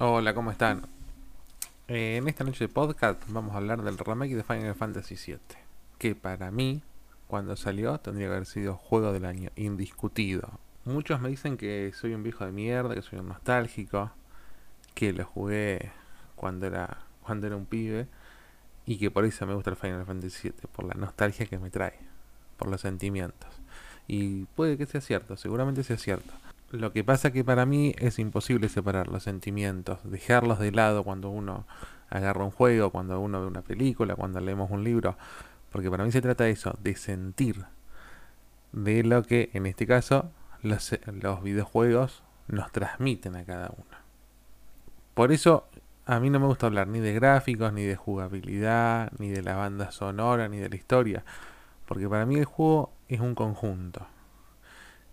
Hola, ¿cómo están? Eh, en esta noche de podcast vamos a hablar del remake de Final Fantasy VII, que para mí, cuando salió, tendría que haber sido juego del año, indiscutido. Muchos me dicen que soy un viejo de mierda, que soy un nostálgico, que lo jugué cuando era, cuando era un pibe, y que por eso me gusta el Final Fantasy VII, por la nostalgia que me trae, por los sentimientos. Y puede que sea cierto, seguramente sea cierto. Lo que pasa que para mí es imposible separar los sentimientos, dejarlos de lado cuando uno agarra un juego, cuando uno ve una película, cuando leemos un libro, porque para mí se trata de eso, de sentir, de lo que en este caso los, los videojuegos nos transmiten a cada uno. Por eso a mí no me gusta hablar ni de gráficos, ni de jugabilidad, ni de la banda sonora, ni de la historia, porque para mí el juego es un conjunto.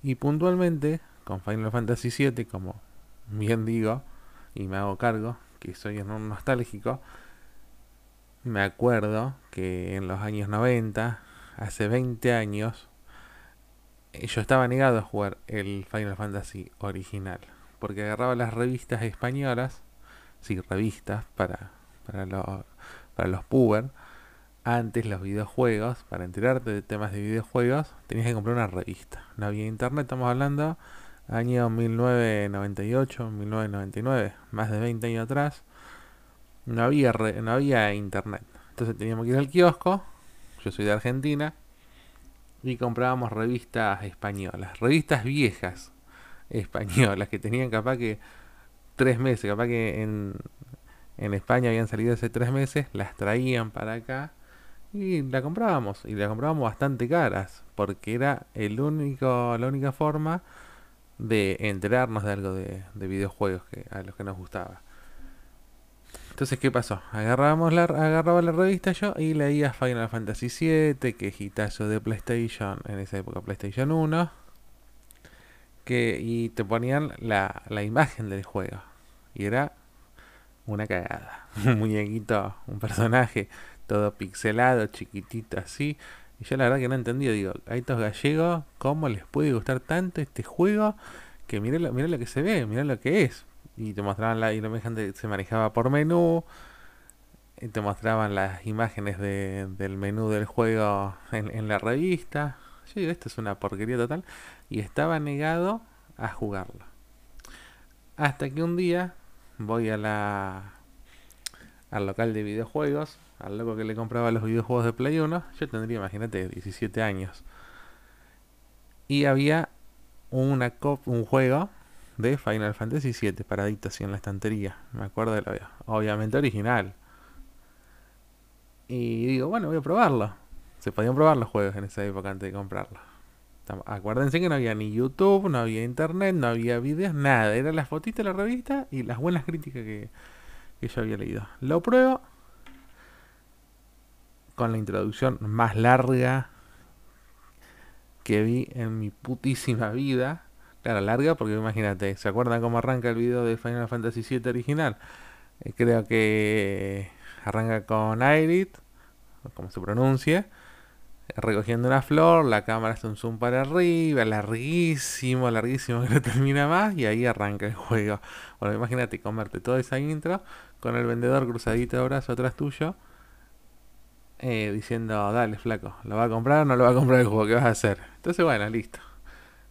Y puntualmente con Final Fantasy VII, como bien digo, y me hago cargo, que soy un nostálgico, me acuerdo que en los años 90, hace 20 años, eh, yo estaba negado a jugar el Final Fantasy original, porque agarraba las revistas españolas, sí, revistas para, para, los, para los puber, antes los videojuegos, para enterarte de temas de videojuegos, tenías que comprar una revista. No había internet, estamos hablando año 1998, 1999, más de 20 años atrás, no había, no había internet. Entonces teníamos que ir al kiosco, yo soy de Argentina, y comprábamos revistas españolas, revistas viejas españolas, que tenían capaz que tres meses, capaz que en, en España habían salido hace tres meses, las traían para acá y la comprábamos, y la comprábamos bastante caras, porque era el único, la única forma de enterarnos de algo de, videojuegos que, a los que nos gustaba. Entonces, ¿qué pasó? Agarrábamos la, agarraba la revista yo y leía Final Fantasy VII, que hitazo de PlayStation, en esa época PlayStation 1, que, y te ponían la, la imagen del juego. Y era una cagada. Un muñequito, un personaje todo pixelado, chiquitito así, y yo la verdad que no entendí, digo, a estos gallegos, ¿cómo les puede gustar tanto este juego? Que miren lo, lo que se ve, miren lo que es. Y te mostraban la imagen se manejaba por menú, y te mostraban las imágenes de, del menú del juego en, la revista. Yo digo, esto es una porquería total. Y estaba negado a jugarlo. Hasta que un día voy a la al local de videojuegos al loco que le compraba los videojuegos de Play 1, yo tendría, imagínate, 17 años. Y había una un juego de Final Fantasy VII paradito así en la estantería. Me acuerdo de la obviamente original. Y digo, bueno, voy a probarlo. Se podían probar los juegos en esa época antes de comprarlo. Acuérdense que no había ni YouTube, no había internet, no había videos, nada. Era las fotitos de la revista y las buenas críticas que, que yo había leído. Lo pruebo con la introducción más larga que vi en mi putísima vida. Claro, larga porque imagínate, ¿se acuerdan cómo arranca el video de Final Fantasy VII original? Eh, creo que arranca con Aerith, como se pronuncia, recogiendo una flor, la cámara hace un zoom para arriba, larguísimo, larguísimo, que no termina más, y ahí arranca el juego. Bueno, imagínate comerte toda esa intro con el vendedor cruzadito de brazo atrás tuyo eh, diciendo, dale, flaco, ¿lo va a comprar o no lo va a comprar el juego? ¿Qué vas a hacer? Entonces, bueno, listo.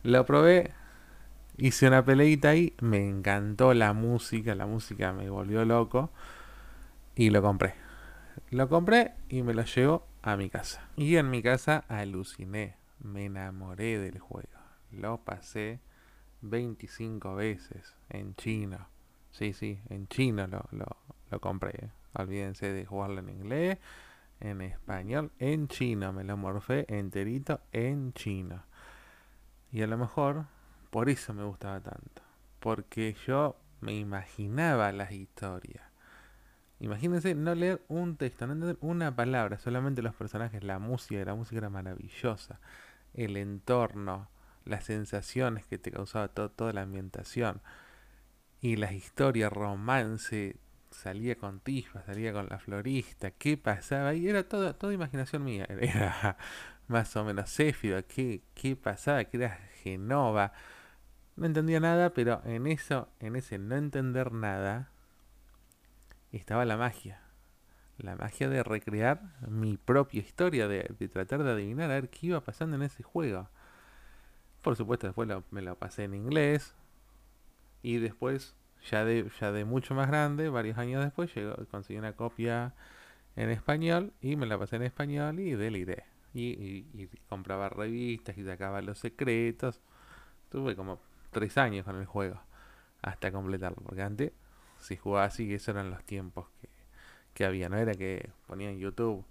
Lo probé, hice una peleita ahí, me encantó la música, la música me volvió loco y lo compré. Lo compré y me lo llevo a mi casa. Y en mi casa aluciné, me enamoré del juego. Lo pasé 25 veces en chino. Sí, sí, en chino lo, lo, compré. ¿eh? Olvídense de jugarlo en inglés en español en chino. Me lo morfé enterito en chino. Y a lo mejor por eso me gustaba tanto. Porque yo me imaginaba las historias. Imagínense no leer un texto, no entender una palabra, solamente los personajes, la música, la música era maravillosa. El entorno, las sensaciones que te causaba toda la ambientación. Y las historias, romance, salía con Tifa, salía con la florista, qué pasaba ahí, era toda, toda imaginación mía, era más o menos Céfiro, qué, qué pasaba, que era Genova, no entendía nada, pero en eso, en ese no entender nada, estaba la magia. La magia de recrear mi propia historia, de, tratar de adivinar a ver qué iba pasando en ese juego. Por supuesto, después me lo pasé en inglés. Y después, ya de, ya de mucho más grande, varios años después, llegó, conseguí una copia en español y me la pasé en español y deliré. Y, y, compraba revistas y sacaba los secretos. Tuve como tres años con el juego hasta completarlo. Porque antes, si jugaba así, esos eran los tiempos que, que había. No era que ponía en YouTube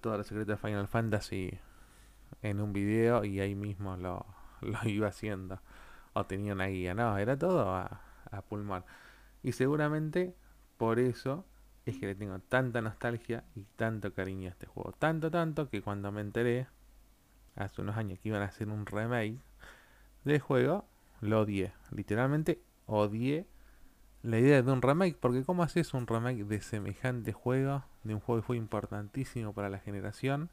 todos los secretos de Final Fantasy en un video y ahí mismo lo, lo iba haciendo. O tenía una guía. No, era todo a, a pulmón. Y seguramente por eso es que le tengo tanta nostalgia y tanto cariño a este juego. Tanto, tanto que cuando me enteré hace unos años que iban a hacer un remake del juego, lo odié. Literalmente odié la idea de un remake. Porque ¿cómo haces un remake de semejante juego? De un juego que fue importantísimo para la generación.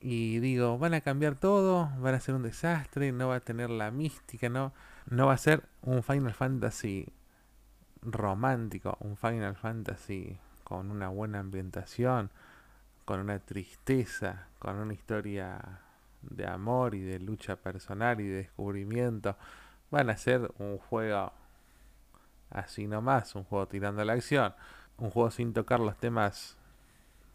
Y digo, van a cambiar todo, van a ser un desastre, no va a tener la mística, no, no va a ser un Final Fantasy romántico, un Final Fantasy con una buena ambientación, con una tristeza, con una historia de amor y de lucha personal y de descubrimiento. Van a ser un juego así nomás, un juego tirando a la acción, un juego sin tocar los temas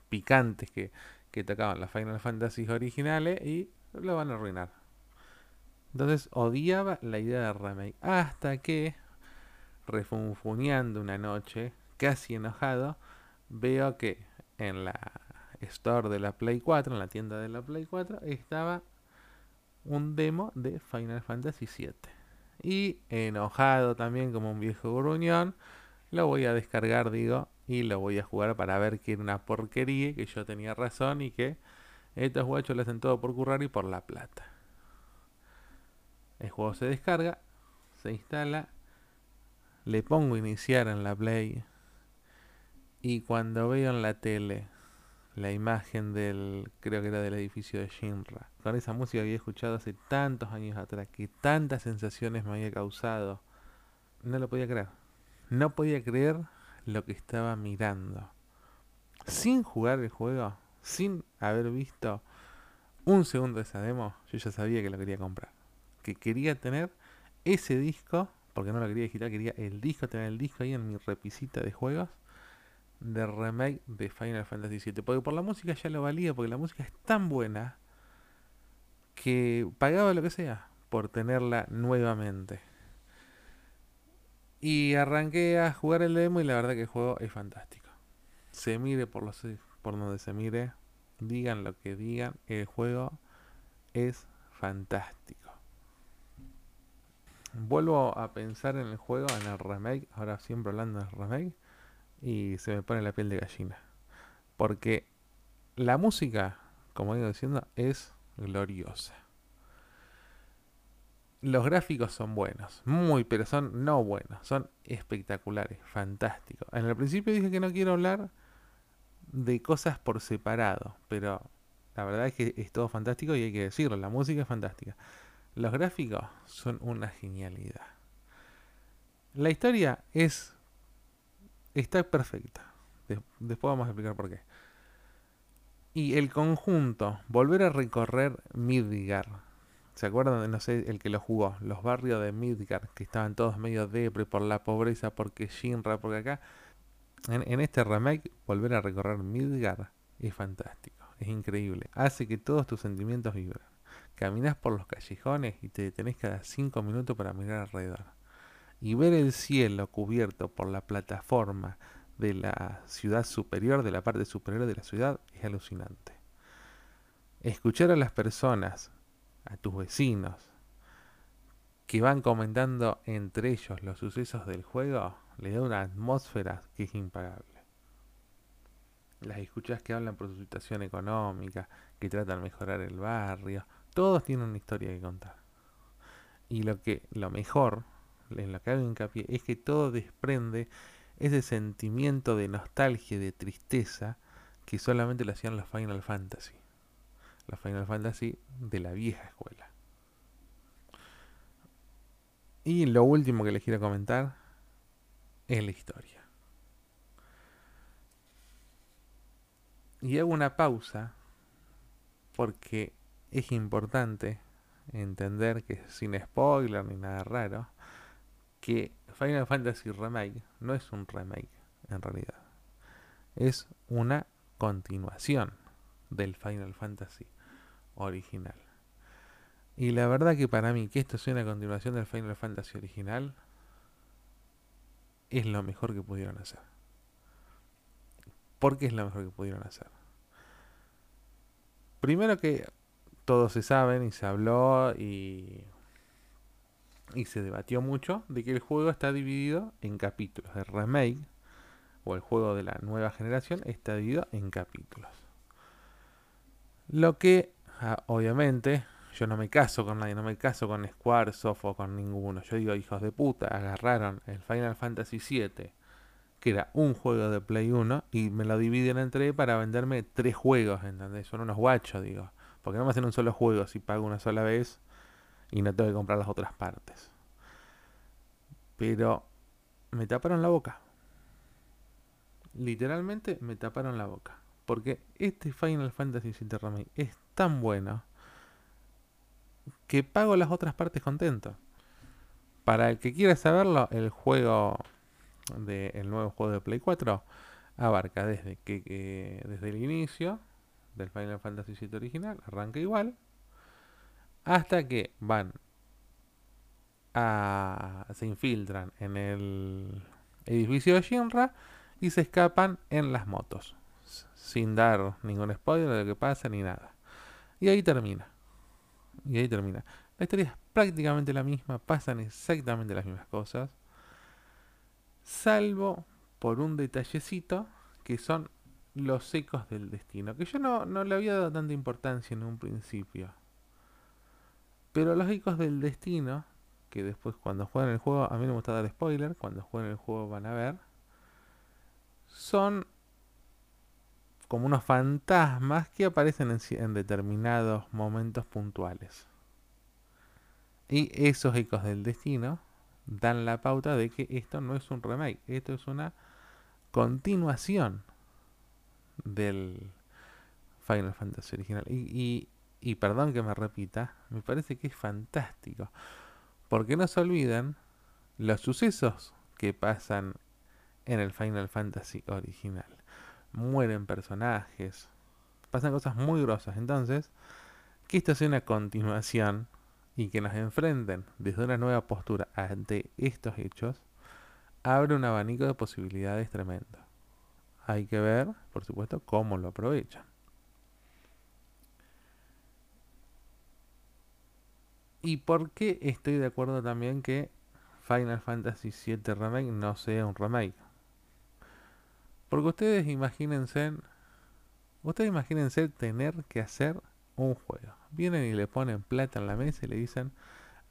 picantes que, que tocaban las Final Fantasy originales y lo van a arruinar. Entonces odiaba la idea de remake hasta que refunfuñando una noche, casi enojado, veo que en la store de la Play 4, en la tienda de la Play 4, estaba un demo de Final Fantasy VII. Y enojado también como un viejo gruñón, lo voy a descargar, digo, y lo voy a jugar para ver que era una porquería, que yo tenía razón y que estos guachos lo hacen todo por currar y por la plata. El juego se descarga, se instala le pongo iniciar en la Play y cuando veo en la tele la imagen del, creo que era del edificio de Shinra, con esa música que había escuchado hace tantos años atrás, que tantas sensaciones me había causado, no lo podía creer. No podía creer lo que estaba mirando. Sin jugar el juego, sin haber visto un segundo de esa demo, yo ya sabía que lo quería comprar. Que quería tener ese disco porque no lo quería digital, quería el disco, tener el disco ahí en mi repisita de juegos de remake de Final Fantasy VII. Porque por la música ya lo valía, porque la música es tan buena que pagaba lo que sea por tenerla nuevamente. Y arranqué a jugar el demo y la verdad que el juego es fantástico. Se mire por, los, por donde se mire, digan lo que digan, el juego es fantástico. Vuelvo a pensar en el juego, en el remake, ahora siempre hablando del remake, y se me pone la piel de gallina. Porque la música, como ido diciendo, es gloriosa. Los gráficos son buenos, muy, pero son no buenos, son espectaculares, fantásticos. En el principio dije que no quiero hablar de cosas por separado, pero la verdad es que es todo fantástico y hay que decirlo, la música es fantástica. Los gráficos son una genialidad. La historia es. está perfecta. después vamos a explicar por qué. Y el conjunto, volver a recorrer Midgar. ¿Se acuerdan de, no sé, el que lo jugó? Los barrios de Midgar, que estaban todos medio depre por la pobreza, porque Shinra, porque acá. En, en este remake, volver a recorrer Midgar es fantástico, es increíble. Hace que todos tus sentimientos vibren. Caminas por los callejones y te detenés cada cinco minutos para mirar alrededor. Y ver el cielo cubierto por la plataforma de la ciudad superior, de la parte superior de la ciudad, es alucinante. Escuchar a las personas, a tus vecinos, que van comentando entre ellos los sucesos del juego, le da una atmósfera que es impagable. Las escuchas que hablan por su situación económica, que tratan de mejorar el barrio, todos tienen una historia que contar. Y lo que lo mejor, en lo que hago hincapié, es que todo desprende ese sentimiento de nostalgia y de tristeza que solamente lo hacían los Final Fantasy la Final Fantasy de la vieja escuela. Y lo último que les quiero comentar es la historia. Y hago una pausa porque es importante entender que sin spoiler ni nada raro, que Final Fantasy Remake no es un remake en realidad. Es una continuación del Final Fantasy original. Y la verdad que para mí que esto sea una continuación del Final Fantasy original es lo mejor que pudieron hacer. ¿Por qué es lo mejor que pudieron hacer? Primero que todos se saben y se habló y, y se debatió mucho de que el juego está dividido en capítulos. El remake o el juego de la nueva generación está dividido en capítulos. Lo que ah, obviamente yo no me caso con nadie, no me caso con Squaresoft o con ninguno. Yo digo, hijos de puta, agarraron el Final Fantasy VII, que era un juego de Play 1, y me lo dividen entre para venderme tres juegos, ¿entendés? Son unos guachos, digo. Porque no me hacen un solo juego si pago una sola vez y no tengo que comprar las otras partes. Pero me taparon la boca. Literalmente me taparon la boca. Porque este Final Fantasy VII Remake es tan bueno que pago las otras partes contento. Para el que quiera saberlo, el juego de el nuevo juego de Play 4 abarca desde que, desde el inicio del Final Fantasy VII original, arranca igual, hasta que van a se infiltran en el edificio de Shinra y se escapan en las motos, sin dar ningún spoiler de lo que pasa ni nada. Y ahí termina. Y ahí termina. La historia es prácticamente la misma, pasan exactamente las mismas cosas, salvo por un detallecito que son los ecos del destino, que yo no, no le había dado tanta importancia en un principio. Pero los ecos del destino, que después cuando juegan el juego, a mí no me gusta dar spoiler, cuando juegan el juego van a ver, son como unos fantasmas que aparecen en, determinados momentos puntuales. Y esos ecos del destino dan la pauta de que esto no es un remake, esto es una continuación del Final Fantasy original. Y, perdón que me repita, me parece que es fantástico. Porque no se olviden los sucesos que pasan en el Final Fantasy original mueren personajes, pasan cosas muy grosas. Entonces, que esto sea una continuación y que nos enfrenten desde una nueva postura ante estos hechos, abre un abanico de posibilidades tremendo. Hay que ver, por supuesto, cómo lo aprovechan. ¿Y por qué estoy de acuerdo también que Final Fantasy VII Remake no sea un remake? Porque ustedes imagínense, ustedes imagínense tener que hacer un juego. Vienen y le ponen plata en la mesa y le dicen,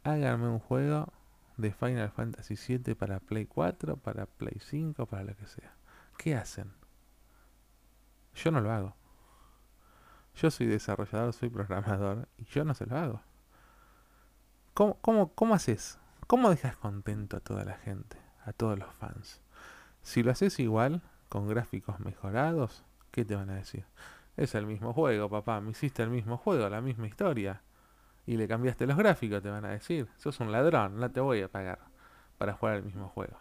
háganme un juego de Final Fantasy VII para Play 4, para Play 5, para lo que sea. ¿Qué hacen? Yo no lo hago. Yo soy desarrollador, soy programador y yo no se lo hago. ¿Cómo, cómo, cómo haces? ¿Cómo dejas contento a toda la gente, a todos los fans? Si lo haces igual, con gráficos mejorados, ¿qué te van a decir? Es el mismo juego, papá, me hiciste el mismo juego, la misma historia. Y le cambiaste los gráficos, te van a decir. Sos un ladrón, no te voy a pagar para jugar el mismo juego.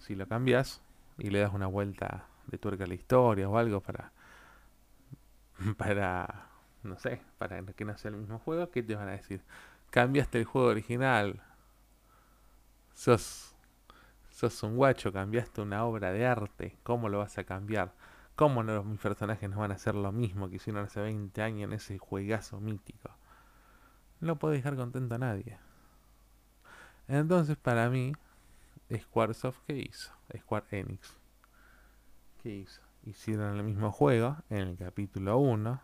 Si lo cambias y le das una vuelta de tuerca a la historia o algo para. para. no sé, para que no sea el mismo juego, ¿qué te van a decir? Cambiaste el juego original. Sos sos un guacho, cambiaste una obra de arte, ¿cómo lo vas a cambiar? ¿Cómo no, mis personajes no van a hacer lo mismo que hicieron hace 20 años en ese juegazo mítico? No puede dejar contento a nadie. Entonces, para mí, Squaresoft, ¿qué hizo? Square Enix. ¿Qué hizo? Hicieron el mismo juego en el capítulo 1,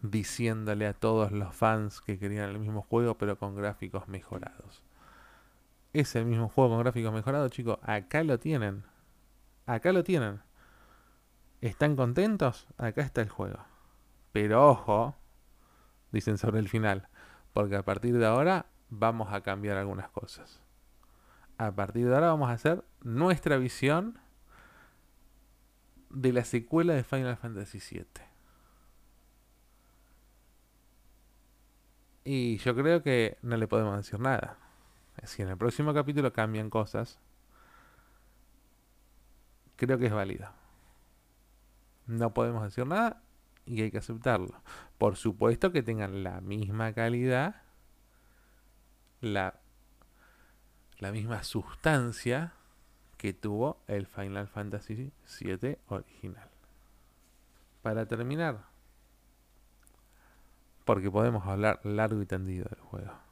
diciéndole a todos los fans que querían el mismo juego, pero con gráficos mejorados es el mismo juego con gráficos mejorados, chicos. Acá lo tienen. Acá lo tienen. ¿Están contentos? Acá está el juego. Pero ojo, dicen sobre el final. Porque a partir de ahora vamos a cambiar algunas cosas. A partir de ahora vamos a hacer nuestra visión de la secuela de Final Fantasy VII. Y yo creo que no le podemos decir nada. Si en el próximo capítulo cambian cosas, creo que es válido. No podemos decir nada y hay que aceptarlo. Por supuesto que tengan la misma calidad, la, la misma sustancia que tuvo el Final Fantasy VII original. Para terminar, porque podemos hablar largo y tendido del juego.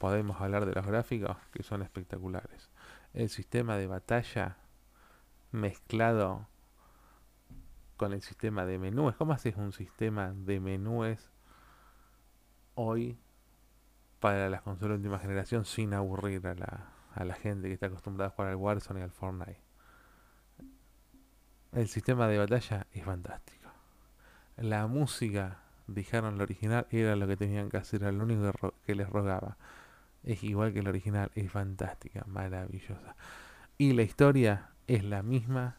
Podemos hablar de los gráficos que son espectaculares. El sistema de batalla mezclado con el sistema de menúes. ¿Cómo haces un sistema de menúes hoy para las consolas de última generación sin aburrir a la, a la gente que está acostumbrada a jugar al Warzone y al Fortnite? El sistema de batalla es fantástico. La música dijeron lo original era lo que tenían que hacer, era lo único que les rogaba. Es igual que el original, es fantástica, maravillosa. Y la historia es la misma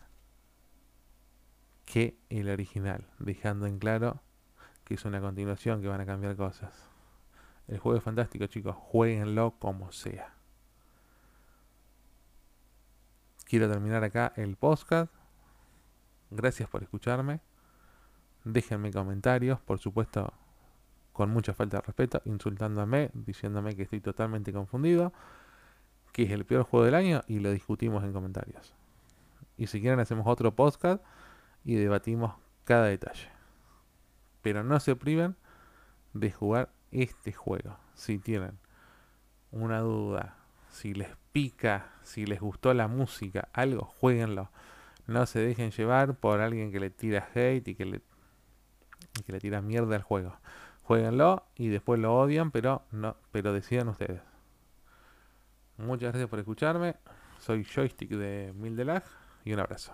que el original, dejando en claro que es una continuación, que van a cambiar cosas. El juego es fantástico, chicos, jueguenlo como sea. Quiero terminar acá el podcast. Gracias por escucharme. Déjenme comentarios, por supuesto, con mucha falta de respeto, insultándome, diciéndome que estoy totalmente confundido, que es el peor juego del año y lo discutimos en comentarios. Y si quieren hacemos otro podcast y debatimos cada detalle. Pero no se priven de jugar este juego. Si tienen una duda, si les pica, si les gustó la música, algo, jueguenlo. No se dejen llevar por alguien que le tira hate y que le tiran mierda al juego. Jueguenlo y después lo odian, pero no, pero decidan ustedes. Muchas gracias por escucharme. Soy Joystick de Mildelag y un abrazo.